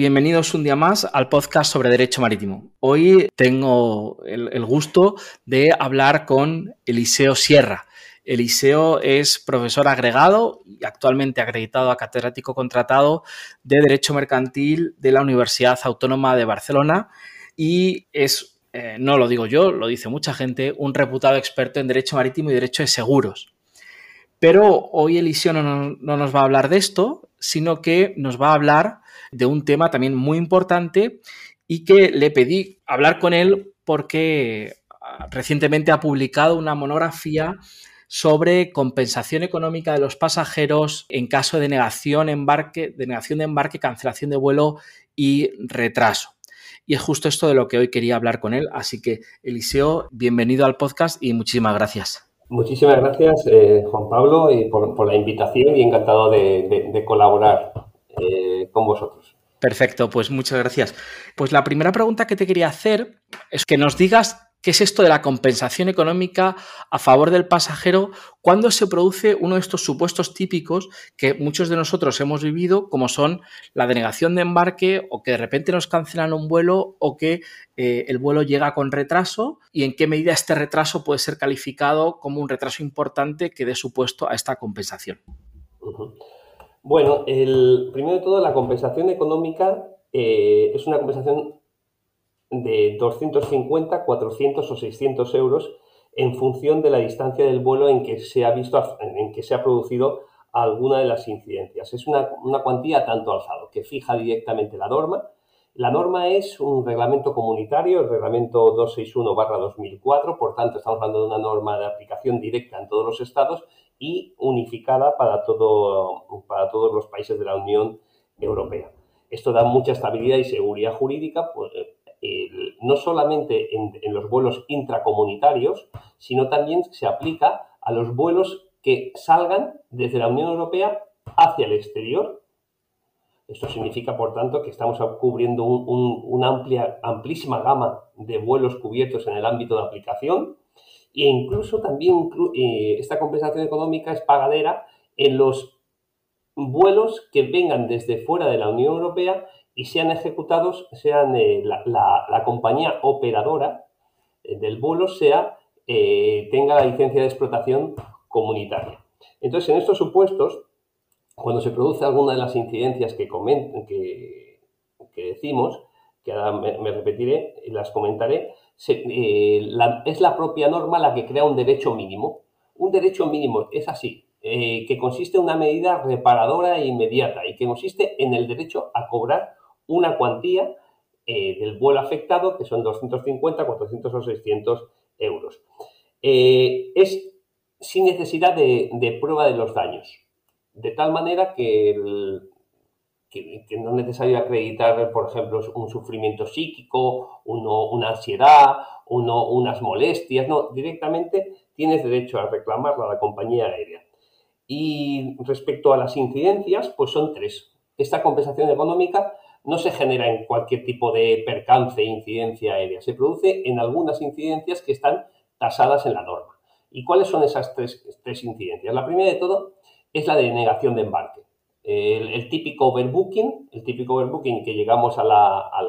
Bienvenidos un día más al podcast sobre Derecho Marítimo. Hoy tengo el, gusto de hablar con Eliseo Sierra. Eliseo es profesor agregado y actualmente acreditado a catedrático contratado de Derecho Mercantil de la Universidad Autónoma de Barcelona y es, eh, no lo digo yo, lo dice mucha gente, un reputado experto en Derecho Marítimo y Derecho de Seguros. Pero hoy Eliseo no, no nos va a hablar de esto, sino que nos va a hablar de un tema también muy importante y que le pedí hablar con él porque ah, recientemente ha publicado una monografía sobre compensación económica de los pasajeros en caso de negación, embarque, de negación de embarque, cancelación de vuelo y retraso. Y es justo esto de lo que hoy quería hablar con él. Así que, Eliseo, bienvenido al podcast y muchísimas gracias. Muchísimas gracias, eh, Juan Pablo, y por, la invitación y encantado de, colaborar eh, con vosotros. Perfecto, pues muchas gracias. Pues la primera pregunta que te quería hacer es que nos digas qué es esto de la compensación económica a favor del pasajero cuando se produce uno de estos supuestos típicos que muchos de nosotros hemos vivido, como son la denegación de embarque o que de repente nos cancelan un vuelo o que eh, el vuelo llega con retraso y en qué medida este retraso puede ser calificado como un retraso importante que dé supuesto a esta compensación. Bueno, el, primero de todo, la compensación económica eh, es una compensación de 250, 400 o 600 euros en función de la distancia del vuelo en que se ha visto, en que se ha producido alguna de las incidencias. Es una, cuantía tanto alzado que fija directamente la norma. La norma es un reglamento comunitario, el reglamento 261-2004, por tanto estamos hablando de una norma de aplicación directa en todos los estados y unificada para, todo, para todos los países de la Unión Europea. Esto da mucha estabilidad y seguridad jurídica, pues, no solamente en, los vuelos intracomunitarios, sino también se aplica a los vuelos que salgan desde la Unión Europea hacia el exterior. Esto significa, por tanto, que estamos cubriendo una amplia, amplísima gama de vuelos cubiertos en el ámbito de aplicación e incluso también eh, esta compensación económica es pagadera en los vuelos que vengan desde fuera de la Unión Europea y sean ejecutados, sean eh, la, compañía operadora eh, del vuelo sea eh, tenga la licencia de explotación comunitaria. Entonces, en estos supuestos, cuando se produce alguna de las incidencias que, que, que decimos, que ahora me, repetiré y las comentaré, es la propia norma la que crea un derecho mínimo. Un derecho mínimo es así, que consiste en una medida reparadora e inmediata y que consiste en el derecho a cobrar una cuantía eh, del vuelo afectado, que son 250, 400 o 600 euros. Eh, es sin necesidad de, prueba de los daños, de tal manera que, no es necesario acreditar, por ejemplo, un sufrimiento psíquico, una ansiedad, unas molestias, no, directamente tienes derecho a reclamarla a la compañía aérea. Y respecto a las incidencias, pues son tres. Esta compensación económica no se genera en cualquier tipo de percance, incidencia aérea, se produce en algunas incidencias que están tasadas en la norma. ¿Y cuáles son esas tres, incidencias? La primera de todo es la de negación de embarque. El, típico overbooking, el típico overbooking que llegamos a la, al,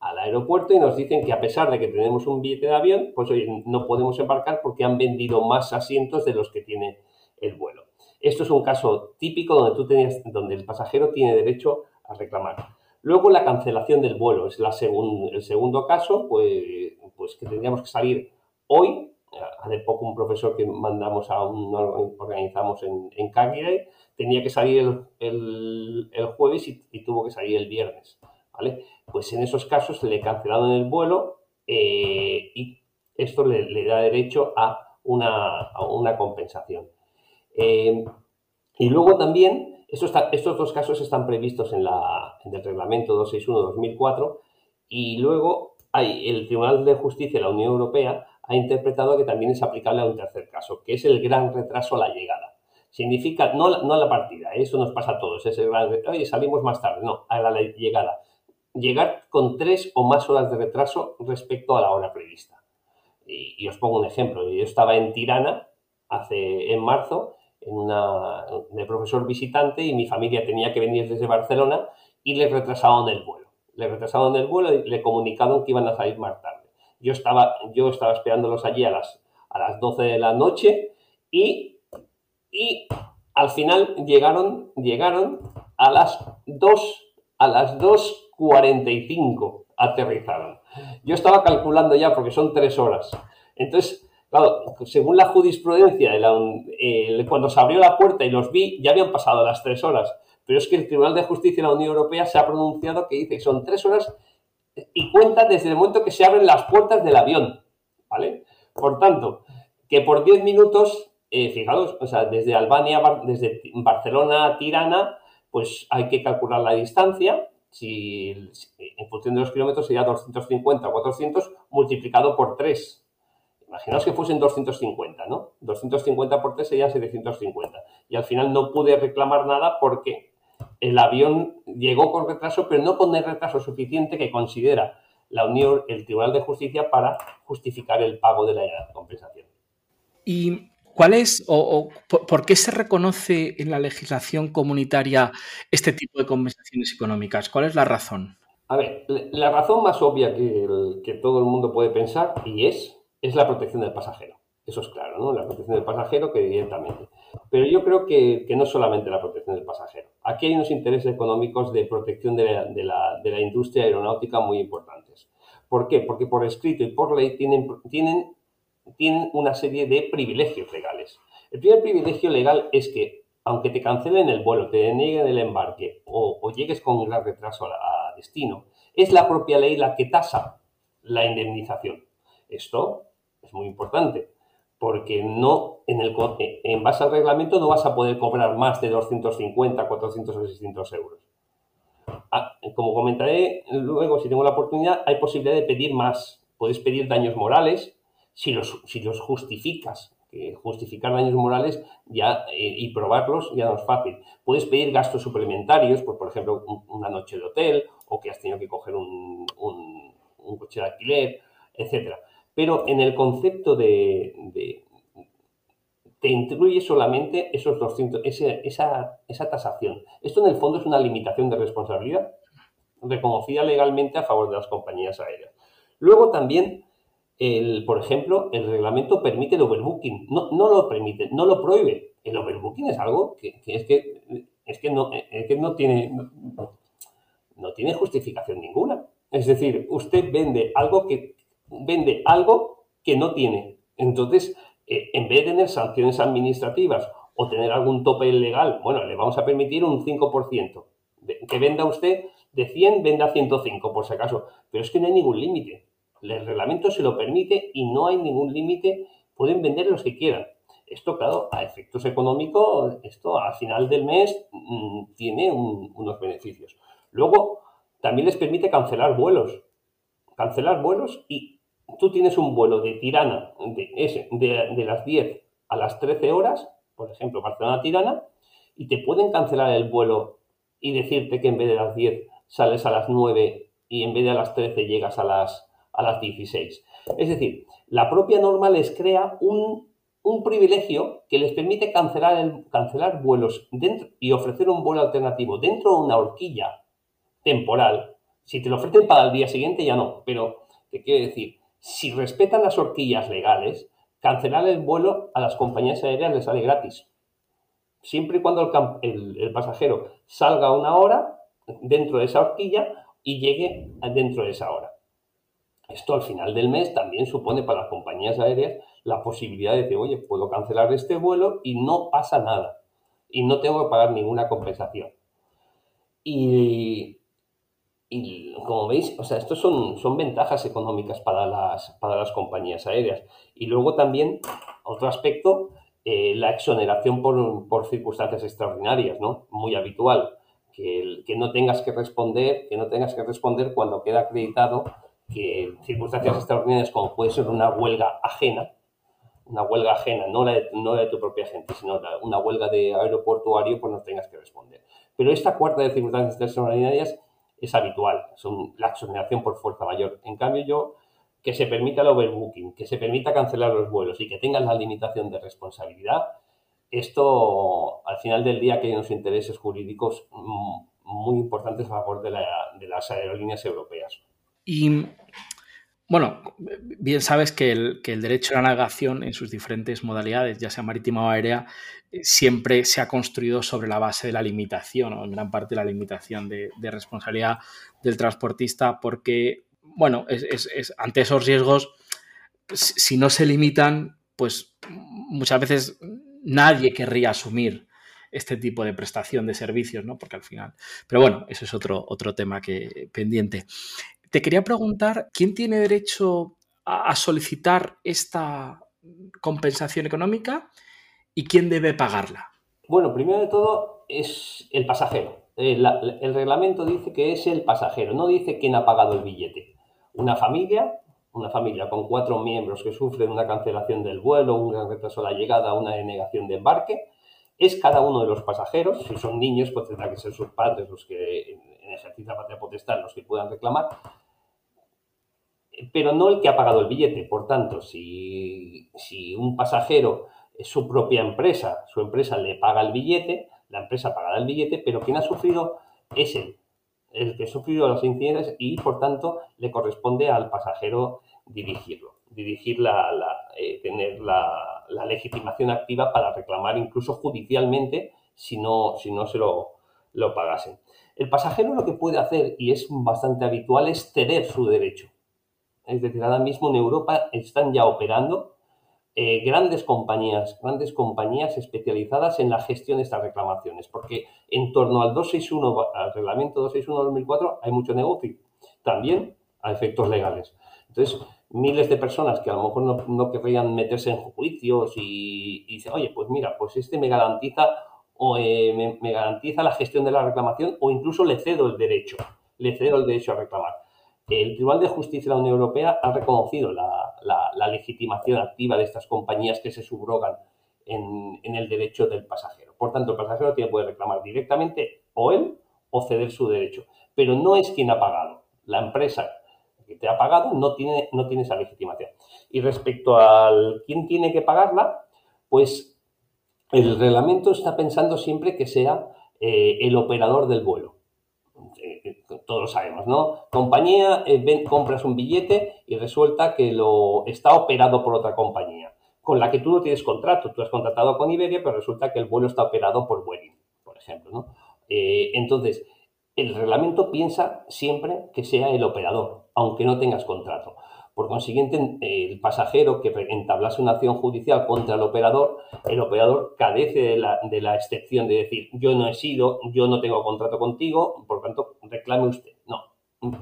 al, aeropuerto y nos dicen que a pesar de que tenemos un billete de avión, pues hoy no podemos embarcar porque han vendido más asientos de los que tiene el vuelo. Esto es un caso típico donde, tú tenías, donde el pasajero tiene derecho a reclamar. Luego la cancelación del vuelo es el segundo caso, pues, pues que tendríamos que salir hoy. Hace poco un profesor que mandamos a un organizamos en, en Cagliari tenía que salir el, jueves y, tuvo que salir el viernes. ¿vale? Pues en esos casos le cancelaron el vuelo eh, y esto le, da derecho a una, a una compensación. Eh, y luego también estos dos casos están previstos en, la, en el reglamento 261-2004 y luego hay el Tribunal de Justicia de la Unión Europea ha interpretado que también es aplicable a un tercer caso, que es el gran retraso a la llegada. Significa, no, no a la partida, ¿eh? eso nos pasa a todos, es el gran oye, salimos más tarde, no, a la llegada. Llegar con tres o más horas de retraso respecto a la hora prevista. Y, os pongo un ejemplo, yo estaba en Tirana hace, en marzo, en una, de profesor visitante y mi familia tenía que venir desde Barcelona y le retrasaron el vuelo. Le retrasaron el vuelo y le comunicaron que iban a salir más tarde. Yo estaba, yo estaba esperándolos allí a las, a las 12 de la noche y, y al final llegaron, llegaron a las 2, a las 2.45 aterrizaron. Yo estaba calculando ya porque son tres horas. Entonces, claro, según la jurisprudencia, cuando se abrió la puerta y los vi, ya habían pasado las tres horas. Pero es que el Tribunal de Justicia de la Unión Europea se ha pronunciado que dice que son tres horas y cuenta desde el momento que se abren las puertas del avión, ¿vale? Por tanto, que por 10 minutos, eh, fijaros, o sea, desde Albania, desde Barcelona a Tirana, pues hay que calcular la distancia, si, en función de los kilómetros sería 250 o 400 multiplicado por 3. Imaginaos que fuesen 250, ¿no? 250 por 3 sería 750. Y al final no pude reclamar nada porque el avión llegó con retraso, pero no con el retraso suficiente que considera la Unión, el Tribunal de Justicia para justificar el pago de la compensación. ¿Y cuál es o, por qué se reconoce en la legislación comunitaria este tipo de compensaciones económicas? ¿Cuál es la razón? A ver, la razón más obvia que, que todo el mundo puede pensar, y es, es la protección del pasajero. Eso es claro, ¿no? La protección del pasajero que directamente. Pero yo creo que, no solamente la protección del pasajero. Aquí hay unos intereses económicos de protección de la, de la, industria aeronáutica muy importantes. ¿Por qué? Porque por escrito y por ley tienen, tienen, tienen una serie de privilegios legales. El primer privilegio legal es que, aunque te cancelen el vuelo, te deneguen el embarque o, llegues con un gran retraso a destino, es la propia ley la que tasa la indemnización. Esto es muy importante porque no en, el, en base al reglamento no vas a poder cobrar más de 250, 400 o 600 euros. Ah, como comentaré luego, si tengo la oportunidad, hay posibilidad de pedir más. Puedes pedir daños morales si los, si los justificas. justificar daños morales ya, eh, y probarlos ya no es fácil. Puedes pedir gastos suplementarios, pues, por ejemplo, una noche de hotel o que has tenido que coger un, un coche de alquiler, etcétera pero en el concepto de, te incluye solamente esos 200, esa, esa tasación. Esto en el fondo es una limitación de responsabilidad reconocida legalmente a favor de las compañías aéreas. Luego también, el, por ejemplo, el reglamento permite el overbooking. No, no lo permite, no lo prohíbe. El overbooking es algo que, es, que, es, que no, es que no tiene, no tiene justificación ninguna. Es decir, usted vende algo que, vende algo que no tiene. Entonces, eh, en vez de tener sanciones administrativas o tener algún tope legal, bueno, le vamos a permitir un 5%. que venda usted de 100, venda 105, por si acaso. Pero es que no hay ningún límite. El reglamento se lo permite y no hay ningún límite. Pueden vender los que quieran. Esto, claro, a efectos económicos, esto al final del mes mm, tiene unos beneficios. Luego, también les permite cancelar vuelos. Cancelar vuelos y tú tienes un vuelo de Tirana de, las 10 a las 13 horas, por ejemplo, Barcelona-Tirana, y te pueden cancelar el vuelo y decirte que en vez de las 10 sales a las 9 y en vez de a las 13 llegas a las, a las 16. Es decir, la propia norma les crea un, privilegio que les permite cancelar, el, cancelar vuelos dentro, y ofrecer un vuelo alternativo dentro de una horquilla temporal. Si te lo ofrecen para el día siguiente ya no, pero te quiero decir, si respetan las horquillas legales, cancelar el vuelo a las compañías aéreas les sale gratis. Siempre y cuando el, pasajero salga una hora dentro de esa horquilla y llegue dentro de esa hora. Esto al final del mes también supone para las compañías aéreas la posibilidad de decir, oye, puedo cancelar este vuelo y no pasa nada. Y no tengo que pagar ninguna compensación. Y y como veis, o sea, estos son, son ventajas económicas para las, para las compañías aéreas. Y luego también, otro aspecto, eh, la exoneración por, circunstancias extraordinarias, ¿no? Muy habitual. Que, que no tengas que responder, que no tengas que responder cuando queda acreditado que circunstancias extraordinarias como puede ser una huelga ajena, una huelga ajena, no la de, no de tu propia gente, sino una huelga de aeroportuario, pues no tengas que responder. Pero esta cuarta de circunstancias extraordinarias es habitual, son la exoneración por fuerza mayor. En cambio, yo, que se permita el overbooking, que se permita cancelar los vuelos y que tengan la limitación de responsabilidad, esto al final del día que hay unos intereses jurídicos mm, muy importantes a favor de, de las aerolíneas europeas. Y bueno, bien sabes que el, derecho a la navegación en sus diferentes modalidades, ya sea marítima o aérea, eh, siempre se ha construido sobre la base de la limitación, o en gran parte la limitación de, responsabilidad del transportista, porque, bueno, ante esos riesgos, si no se limitan, pues muchas veces nadie querría asumir este tipo de prestación de servicios, ¿no? Porque al final. Pero bueno, eso es otro, otro tema que pendiente. Te quería preguntar, ¿quién tiene derecho a, solicitar esta compensación económica y quién debe pagarla? Bueno, primero de todo es el pasajero. El, eh, el, reglamento dice que es el pasajero, no dice quién ha pagado el billete. Una familia, una familia con cuatro miembros que sufren una cancelación del vuelo, un retraso a la llegada, una denegación de embarque, es cada uno de los pasajeros. Si son niños, pues tendrá que ser sus padres los que en ejercicio de patria potestad los que puedan reclamar pero no el que ha pagado el billete. Por tanto, si, un pasajero es su propia empresa, su empresa le paga el billete, la empresa pagará el billete, pero quien ha sufrido es él, el que ha sufrido los incidentes y, por tanto, le corresponde al pasajero dirigirlo, dirigir la, eh, tener la, legitimación activa para reclamar incluso judicialmente si no, si no se lo, lo pagasen. El pasajero lo que puede hacer, y es bastante habitual, es ceder su derecho. Es decir, ahora mismo en Europa están ya operando eh, grandes compañías, grandes compañías especializadas en la gestión de estas reclamaciones, porque en torno al 261, al reglamento 261-2004, hay mucho negocio, también a efectos legales. Entonces, miles de personas que a lo mejor no, no querrían meterse en juicios y, dicen, oye, pues mira, pues este me garantiza o eh, me garantiza la gestión de la reclamación o incluso le cedo el derecho, le cedo el derecho a reclamar. El Tribunal de Justicia de la Unión Europea ha reconocido la, legitimación activa de estas compañías que se subrogan en, el derecho del pasajero. Por tanto, el pasajero tiene, puede reclamar directamente o él o ceder su derecho. Pero no es quien ha pagado. La empresa que te ha pagado no tiene, no tiene esa legitimación. Y respecto al quién tiene que pagarla, pues el reglamento está pensando siempre que sea eh, el operador del vuelo todos lo sabemos, ¿no? Compañía, eh, compras un billete y resulta que lo está operado por otra compañía, con la que tú no tienes contrato. Tú has contratado con Iberia, pero resulta que el vuelo está operado por Vueling, por ejemplo, ¿no? Eh, entonces, el reglamento piensa siempre que sea el operador, aunque no tengas contrato. Por consiguiente, el pasajero que entablase una acción judicial contra el operador, el operador carece de la, excepción de decir yo no he sido, yo no tengo contrato contigo, por tanto, reclame usted. No,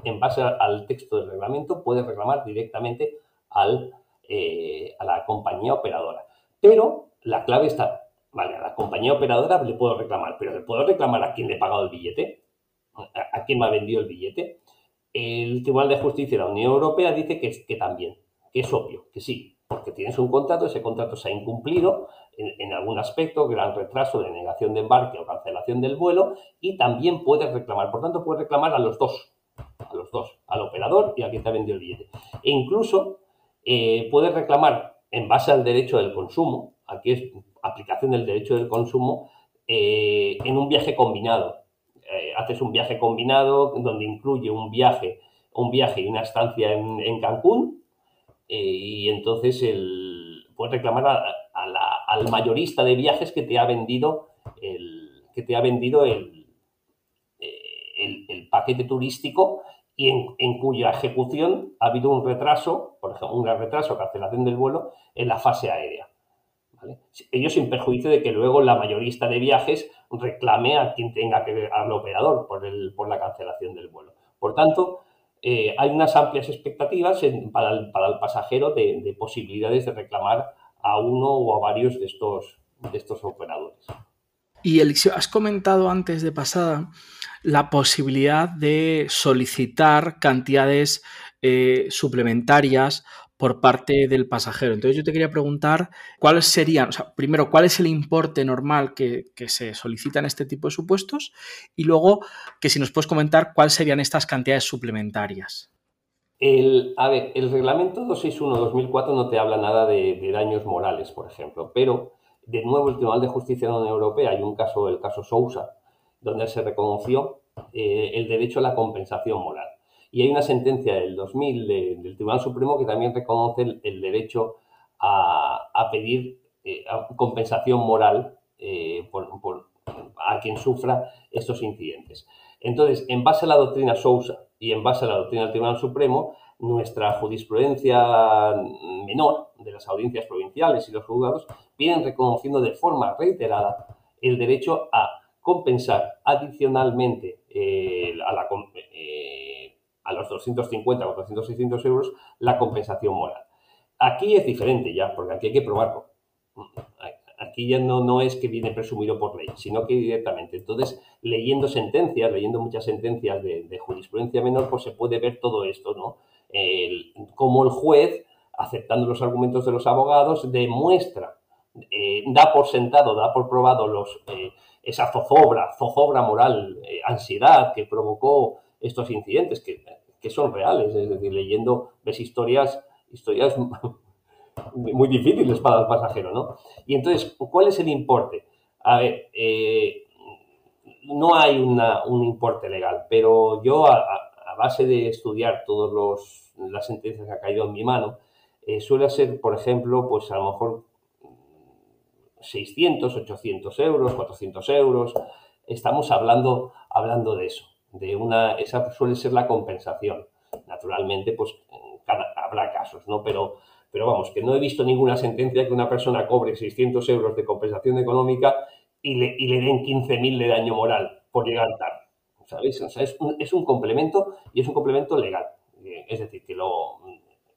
en base al texto del reglamento puede reclamar directamente al, eh, a la compañía operadora. Pero la clave está, vale, a la compañía operadora le puedo reclamar, pero le puedo reclamar a quien le ha pagado el billete, a, a quien me ha vendido el billete el Tribunal de Justicia de la Unión Europea dice que, que también, que es obvio, que sí, porque tienes un contrato, ese contrato se ha incumplido en, algún aspecto, gran retraso, de negación de embarque o cancelación del vuelo, y también puedes reclamar, por tanto, puedes reclamar a los dos, a los dos, al operador y a quien te ha vendido el billete. E incluso eh, puedes reclamar en base al derecho del consumo, aquí es aplicación del derecho del consumo, eh, en un viaje combinado haces un viaje combinado donde incluye un viaje, un viaje y una estancia en, Cancún eh, y entonces el, puedes reclamar al mayorista de viajes que te ha vendido el, que te ha vendido el, eh, paquete turístico y en, cuya ejecución ha habido un retraso, por ejemplo, un retraso, cancelación del vuelo en la fase aérea. Ellos sin perjuicio de que luego la mayorista de viajes reclame a quien tenga que ver, al operador por, el, por la cancelación del vuelo. Por tanto, eh, hay unas amplias expectativas para, el, pasajero de, posibilidades de reclamar a uno o a varios de estos, de estos operadores. Y Eliseo, has comentado antes de pasada la posibilidad de solicitar cantidades eh, suplementarias por parte del pasajero. Entonces yo te quería preguntar cuáles serían, o sea, primero, cuál es el importe normal que, se solicita en este tipo de supuestos y luego que si nos puedes comentar cuáles serían estas cantidades suplementarias. El, a ver, el reglamento 261-2004 no te habla nada de, daños morales, por ejemplo, pero de nuevo el Tribunal de Justicia de la Unión Europea, hay un caso, el caso Sousa, donde se reconoció eh, el derecho a la compensación moral. Y hay una sentencia del 2000 del Tribunal Supremo que también reconoce el, derecho a, pedir eh, compensación moral eh, a quien sufra estos incidentes. Entonces, en base a la doctrina Sousa y en base a la doctrina del Tribunal Supremo, nuestra jurisprudencia menor de las audiencias provinciales y los juzgados vienen reconociendo de forma reiterada el derecho a compensar adicionalmente eh, a la, los 250, 400, 600 euros la compensación moral. Aquí es diferente ya, porque aquí hay que probarlo. Aquí ya no, no es que viene presumido por ley, sino que directamente. Entonces, leyendo sentencias, leyendo muchas sentencias de, jurisprudencia menor, pues se puede ver todo esto, ¿no? El, cómo el juez, aceptando los argumentos de los abogados, demuestra, eh, da por sentado, da por probado los, eh, esa zozobra, zozobra moral, eh, ansiedad que provocó estos incidentes que, son reales. Es decir, leyendo ves historias, historias muy difíciles para el pasajero, ¿no? Y entonces, ¿cuál es el importe? A ver, eh, no hay un importe legal, pero yo a, base de estudiar todas las sentencias que ha caído en mi mano, eh, suele ser, por ejemplo, pues a lo mejor 600, 800 euros, 400 euros. Estamos hablando, hablando de eso de una, esa suele ser la compensación. Naturalmente, pues habrá casos, ¿no? Pero, pero vamos, que no he visto ninguna sentencia que una persona cobre 600 euros de compensación económica y le, y le den 15.000 de daño moral por llegar tarde. ¿Sabéis? O sea, es un, es un complemento y es un complemento legal. Es decir, que lo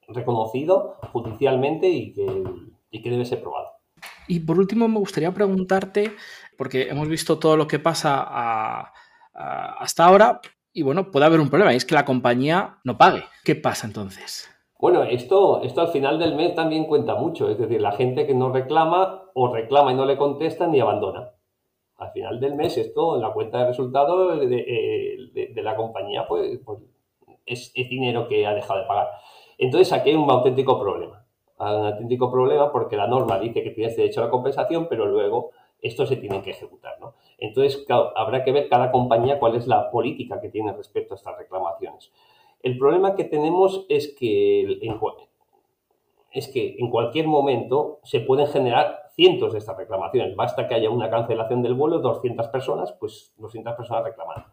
reconocido judicialmente y que, y que debe ser probado. Y por último, me gustaría preguntarte, porque hemos visto todo lo que pasa a, hasta ahora y bueno, puede haber un problema y es que la compañía no pague. ¿Qué pasa entonces? Bueno, esto, esto al final del mes también cuenta mucho, es decir, la gente que no reclama o reclama y no le contestan y abandona. Al final del mes esto, en la cuenta de resultados de, la compañía, pues, pues es, es, dinero que ha dejado de pagar. Entonces aquí hay un auténtico problema. Un auténtico problema porque la norma dice que tienes derecho a la compensación, pero luego esto se tiene que ejecutar. ¿no? Entonces, habrá que ver cada compañía cuál es la política que tiene respecto a estas reclamaciones. El problema que tenemos es que en, es que en cualquier momento se pueden generar cientos de estas reclamaciones. Basta que haya una cancelación del vuelo, 200 personas, pues 200 personas reclaman.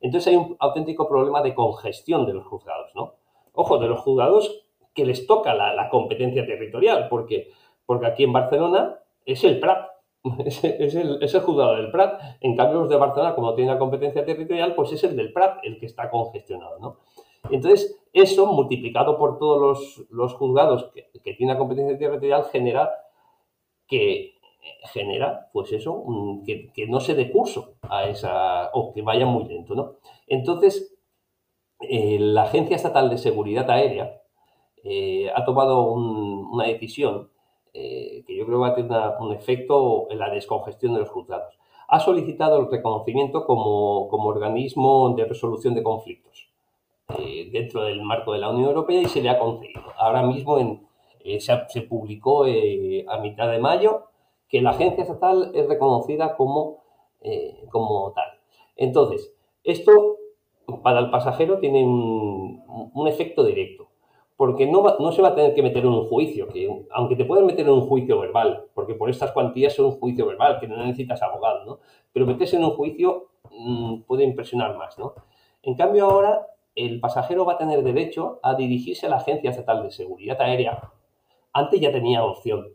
Entonces hay un auténtico problema de congestión de los juzgados, ¿no? Ojo, de los juzgados que les toca la, competencia territorial, porque, porque aquí en Barcelona es el Prat, es, el, es, el, juzgado del Prat. En cambio, los de Barcelona, como tienen la competencia territorial, pues es el del Prat el que está congestionado, ¿no? Entonces, eso multiplicado por todos los, los juzgados que, que, tienen la competencia territorial genera que genera, pues eso, que, que, no se dé curso a esa, o que vaya muy lento, ¿no? Entonces, eh, la Agencia Estatal de Seguridad Aérea eh, ha tomado una decisión eh, que yo creo va a tener un efecto en la descongestión de los juzgados. Ha solicitado el reconocimiento como, organismo de resolución de conflictos eh, dentro del marco de la Unión Europea y se le ha concedido. Ahora mismo eh, se, publicó a mitad de mayo que la agencia estatal es reconocida como, como tal. Entonces, esto para el pasajero tiene un efecto directo porque no, no se va a tener que meter en un juicio, que aunque te pueden meter en un juicio verbal, porque por estas cuantías es un juicio verbal, que no necesitas abogado, ¿no? Pero meterse en un juicio mm, puede impresionar más, ¿no? En cambio ahora el pasajero va a tener derecho a dirigirse a la Agencia Estatal de Seguridad Aérea. Antes ya tenía opción,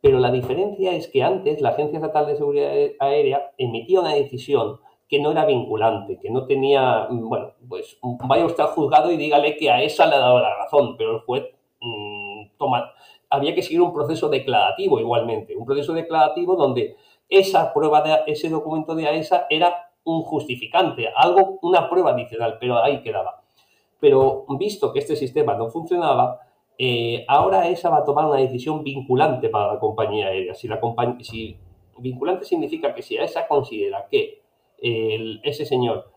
pero la diferencia es que antes la Agencia Estatal de Seguridad Aérea emitía una decisión que no era vinculante, que no tenía, mm, bueno, pues vaya usted al juzgado y dígale que a esa le ha dado la razón, pero el juez mm, toma, había que seguir un proceso declarativo igualmente, un proceso declarativo donde esa prueba de ese documento de AESA era un justificante, algo, una prueba adicional, pero ahí quedaba. Pero visto que este sistema no funcionaba, eh, ahora esa va a tomar una decisión vinculante para la compañía aérea. Si, la si vinculante significa que si esa considera que ese señor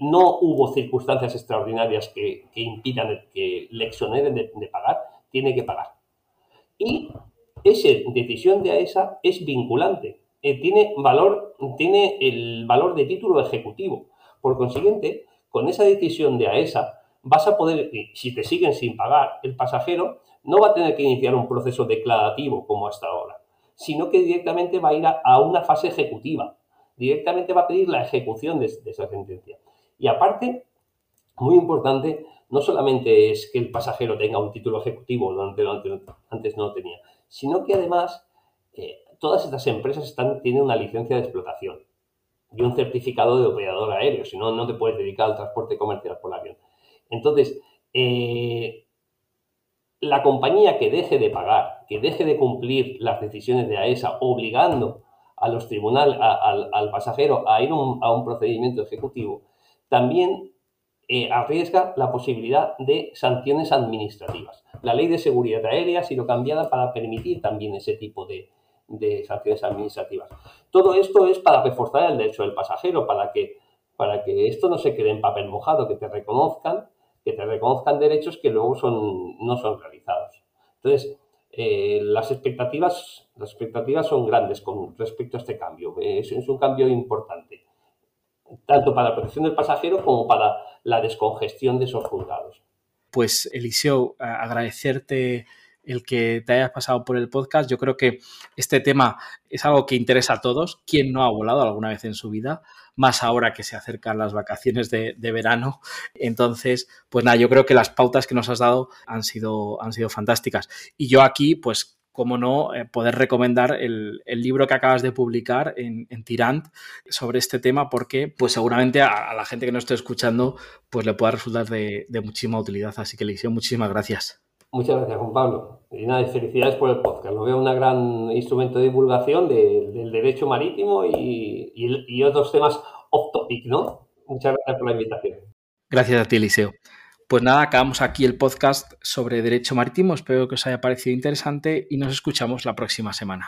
no hubo circunstancias extraordinarias que, impidan que le exoneren de, pagar, tiene que pagar. Y esa decisión de AESA es vinculante. Eh, tiene, valor, tiene el valor de título ejecutivo. Por consiguiente, con esa decisión de AESA, vas a poder, si te siguen sin pagar, el pasajero no va a tener que iniciar un proceso declarativo como hasta ahora, sino que directamente va a ir a, una fase ejecutiva. Directamente va a pedir la ejecución de, esa sentencia. Y aparte, muy importante, no solamente es que el pasajero tenga un título ejecutivo, antes, antes no lo tenía, sino que además eh, todas estas empresas tienen una licencia de explotación y un certificado de operador aéreo, si no, no te puedes dedicar al transporte comercial por avión. Entonces, eh, la compañía que deje de pagar, que deje de cumplir las decisiones de AESA, obligando a los tribunales, al, pasajero a ir a un procedimiento ejecutivo, también eh, arriesga la posibilidad de sanciones administrativas. La ley de seguridad aérea ha sido cambiada para permitir también ese tipo de, de sanciones administrativas. Todo esto es para reforzar el derecho del pasajero, para que, para que esto no se quede en papel mojado, que te reconozcan que te reconozcan derechos que luego son, no son realizados. Entonces, eh, las, expectativas, las expectativas son grandes con respecto a este cambio. Es, es un cambio importante, tanto para la protección del pasajero como para la descongestión de esos juzgados. Pues, Eliseo, agradecerte el que te hayas pasado por el podcast. Yo creo que este tema es algo que interesa a todos. ¿Quién no ha volado alguna vez en su vida? Más ahora que se acercan las vacaciones de, verano. Entonces, pues nada, yo creo que las pautas que nos has dado han sido, han sido fantásticas. Y yo aquí, pues cómo no, eh, poder recomendar el, libro que acabas de publicar en, Tirant sobre este tema, porque pues seguramente a, la gente que nos esté escuchando, pues le pueda resultar de, muchísima utilidad. Así que, Eliseo, muchísimas gracias. Muchas gracias, Juan Pablo. Y nada, felicidades por el podcast. Lo veo un gran instrumento de divulgación del derecho marítimo y, otros temas off topic, ¿no? Muchas gracias por la invitación. Gracias a ti, Eliseo. Pues nada, acabamos aquí el podcast sobre derecho marítimo. Espero que os haya parecido interesante y nos escuchamos la próxima semana.